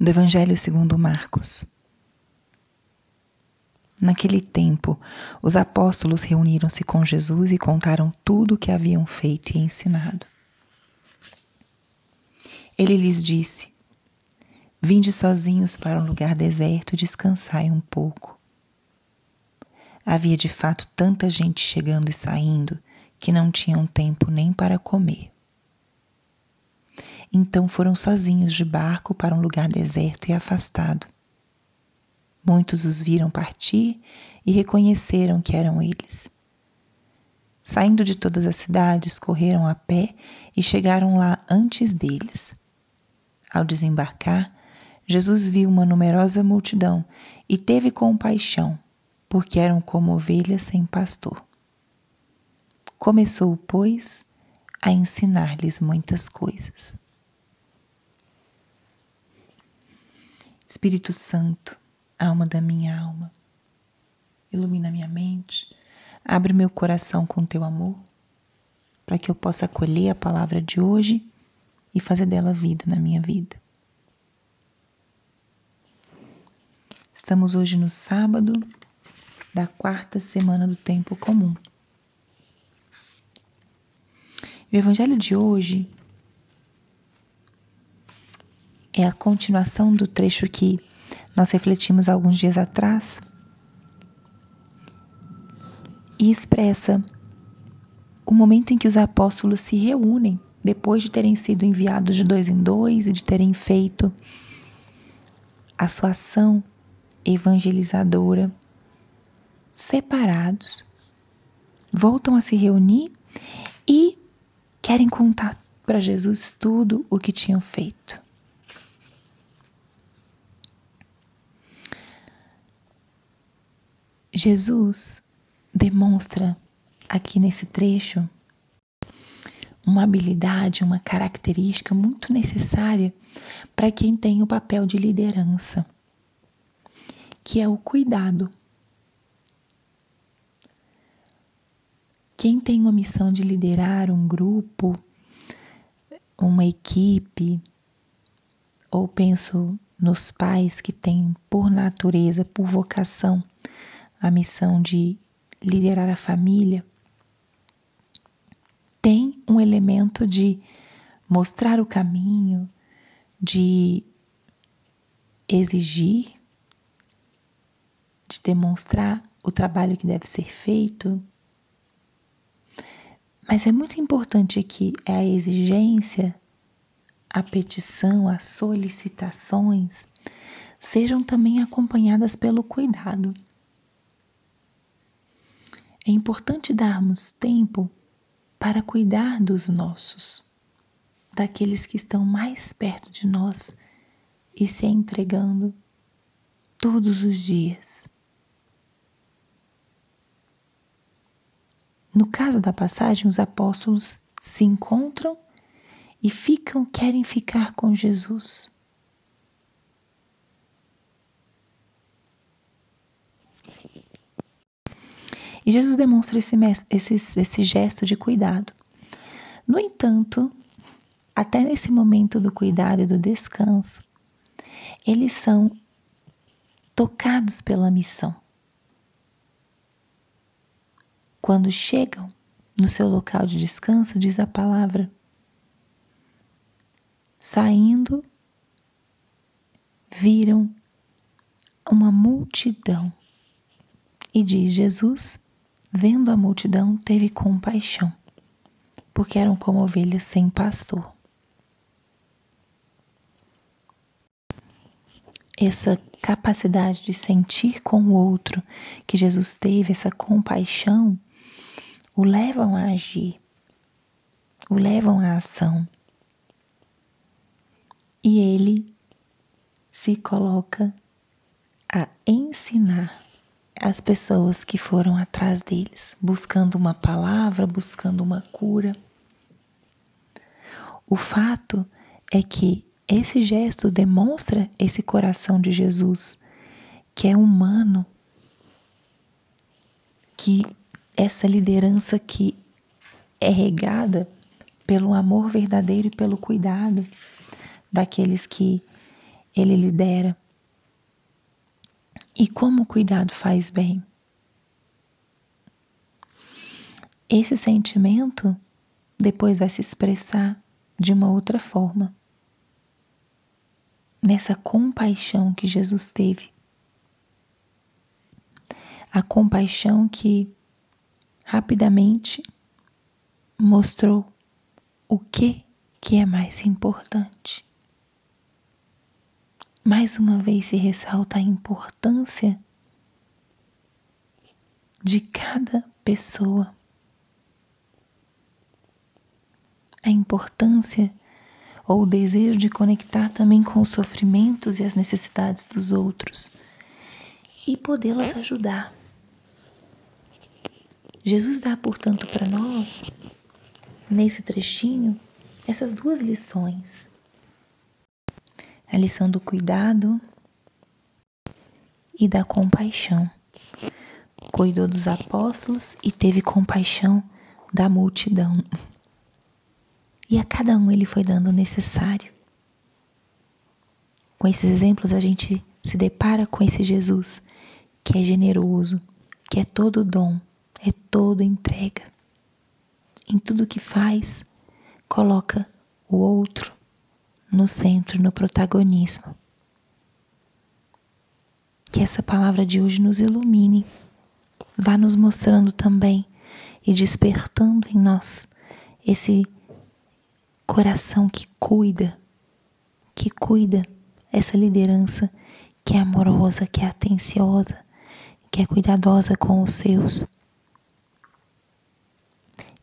do Evangelho segundo Marcos. Naquele tempo, os apóstolos reuniram-se com Jesus e contaram tudo o que haviam feito e ensinado. Ele lhes disse: Vinde sozinhos para um lugar deserto e descansai um pouco. Havia de fato tanta gente chegando e saindo que não tinham tempo nem para comer. Então foram sozinhos de barco para um lugar deserto e afastado. Muitos os viram partir e reconheceram que eram eles. Saindo de todas as cidades, correram a pé e chegaram lá antes deles. Ao desembarcar, Jesus viu uma numerosa multidão e teve compaixão, porque eram como ovelhas sem pastor. Começou, pois, a ensinar-lhes muitas coisas. Espírito Santo, alma da minha alma, ilumina minha mente, abre meu coração com teu amor, para que eu possa acolher a palavra de hoje e fazer dela vida na minha vida. Estamos hoje no sábado da quarta semana do tempo comum. O evangelho de hoje é a continuação do trecho que nós refletimos alguns dias atrás e expressa o momento em que os apóstolos se reúnem depois de terem sido enviados de dois em dois e de terem feito a sua ação evangelizadora separados, voltam a se reunir e querem contar para Jesus tudo o que tinham feito. Jesus demonstra aqui nesse trecho uma habilidade, uma característica muito necessária para quem tem o papel de liderança, que é o cuidado. Quem tem uma missão de liderar um grupo, uma equipe, ou penso nos pais que têm por natureza, por vocação, a missão de liderar a família, tem um elemento de mostrar o caminho, de exigir, de demonstrar o trabalho que deve ser feito. Mas é muito importante aqui é a exigência, a petição, as solicitações sejam também acompanhadas pelo cuidado. É importante darmos tempo para cuidar dos nossos, daqueles que estão mais perto de nós e se entregando todos os dias. No caso da passagem, os apóstolos se encontram e ficam, querem ficar com Jesus. E Jesus demonstra esse, esse, esse gesto de cuidado. No entanto, até nesse momento do cuidado e do descanso, eles são tocados pela missão. Quando chegam no seu local de descanso, diz a palavra, saindo, viram uma multidão. E diz Jesus Vendo a multidão, teve compaixão, porque eram como ovelhas sem pastor. Essa capacidade de sentir com o outro que Jesus teve, essa compaixão, o levam a agir, o levam à ação. E ele se coloca a ensinar as pessoas que foram atrás deles, buscando uma palavra, buscando uma cura. O fato é que esse gesto demonstra esse coração de Jesus, que é humano, que essa liderança que é regada pelo amor verdadeiro e pelo cuidado daqueles que ele lidera. E como o cuidado faz bem. Esse sentimento depois vai se expressar de uma outra forma. Nessa compaixão que Jesus teve. A compaixão que rapidamente mostrou o que que é mais importante. Mais uma vez se ressalta a importância de cada pessoa. A importância ou o desejo de conectar também com os sofrimentos e as necessidades dos outros e podê-las ajudar. Jesus dá, portanto, para nós, nesse trechinho, essas duas lições a lição do cuidado e da compaixão. Cuidou dos apóstolos e teve compaixão da multidão. E a cada um ele foi dando o necessário. Com esses exemplos, a gente se depara com esse Jesus que é generoso, que é todo dom, é todo entrega. Em tudo que faz, coloca o outro no centro, no protagonismo. Que essa palavra de hoje nos ilumine, vá nos mostrando também e despertando em nós esse coração que cuida, que cuida, essa liderança que é amorosa, que é atenciosa, que é cuidadosa com os seus.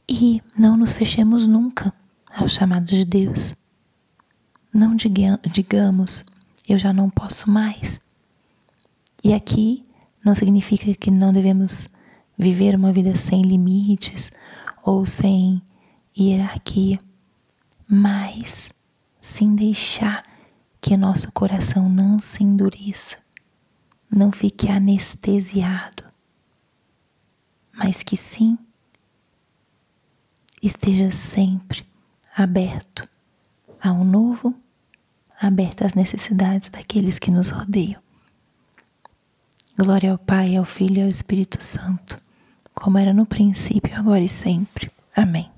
E não nos fechemos nunca ao chamado de Deus. Não digamos, eu já não posso mais. E aqui não significa que não devemos viver uma vida sem limites ou sem hierarquia, mas sem deixar que nosso coração não se endureça, não fique anestesiado, mas que sim esteja sempre aberto ao novo aberta às necessidades daqueles que nos rodeiam. Glória ao Pai, ao Filho e ao Espírito Santo, como era no princípio, agora e sempre. Amém.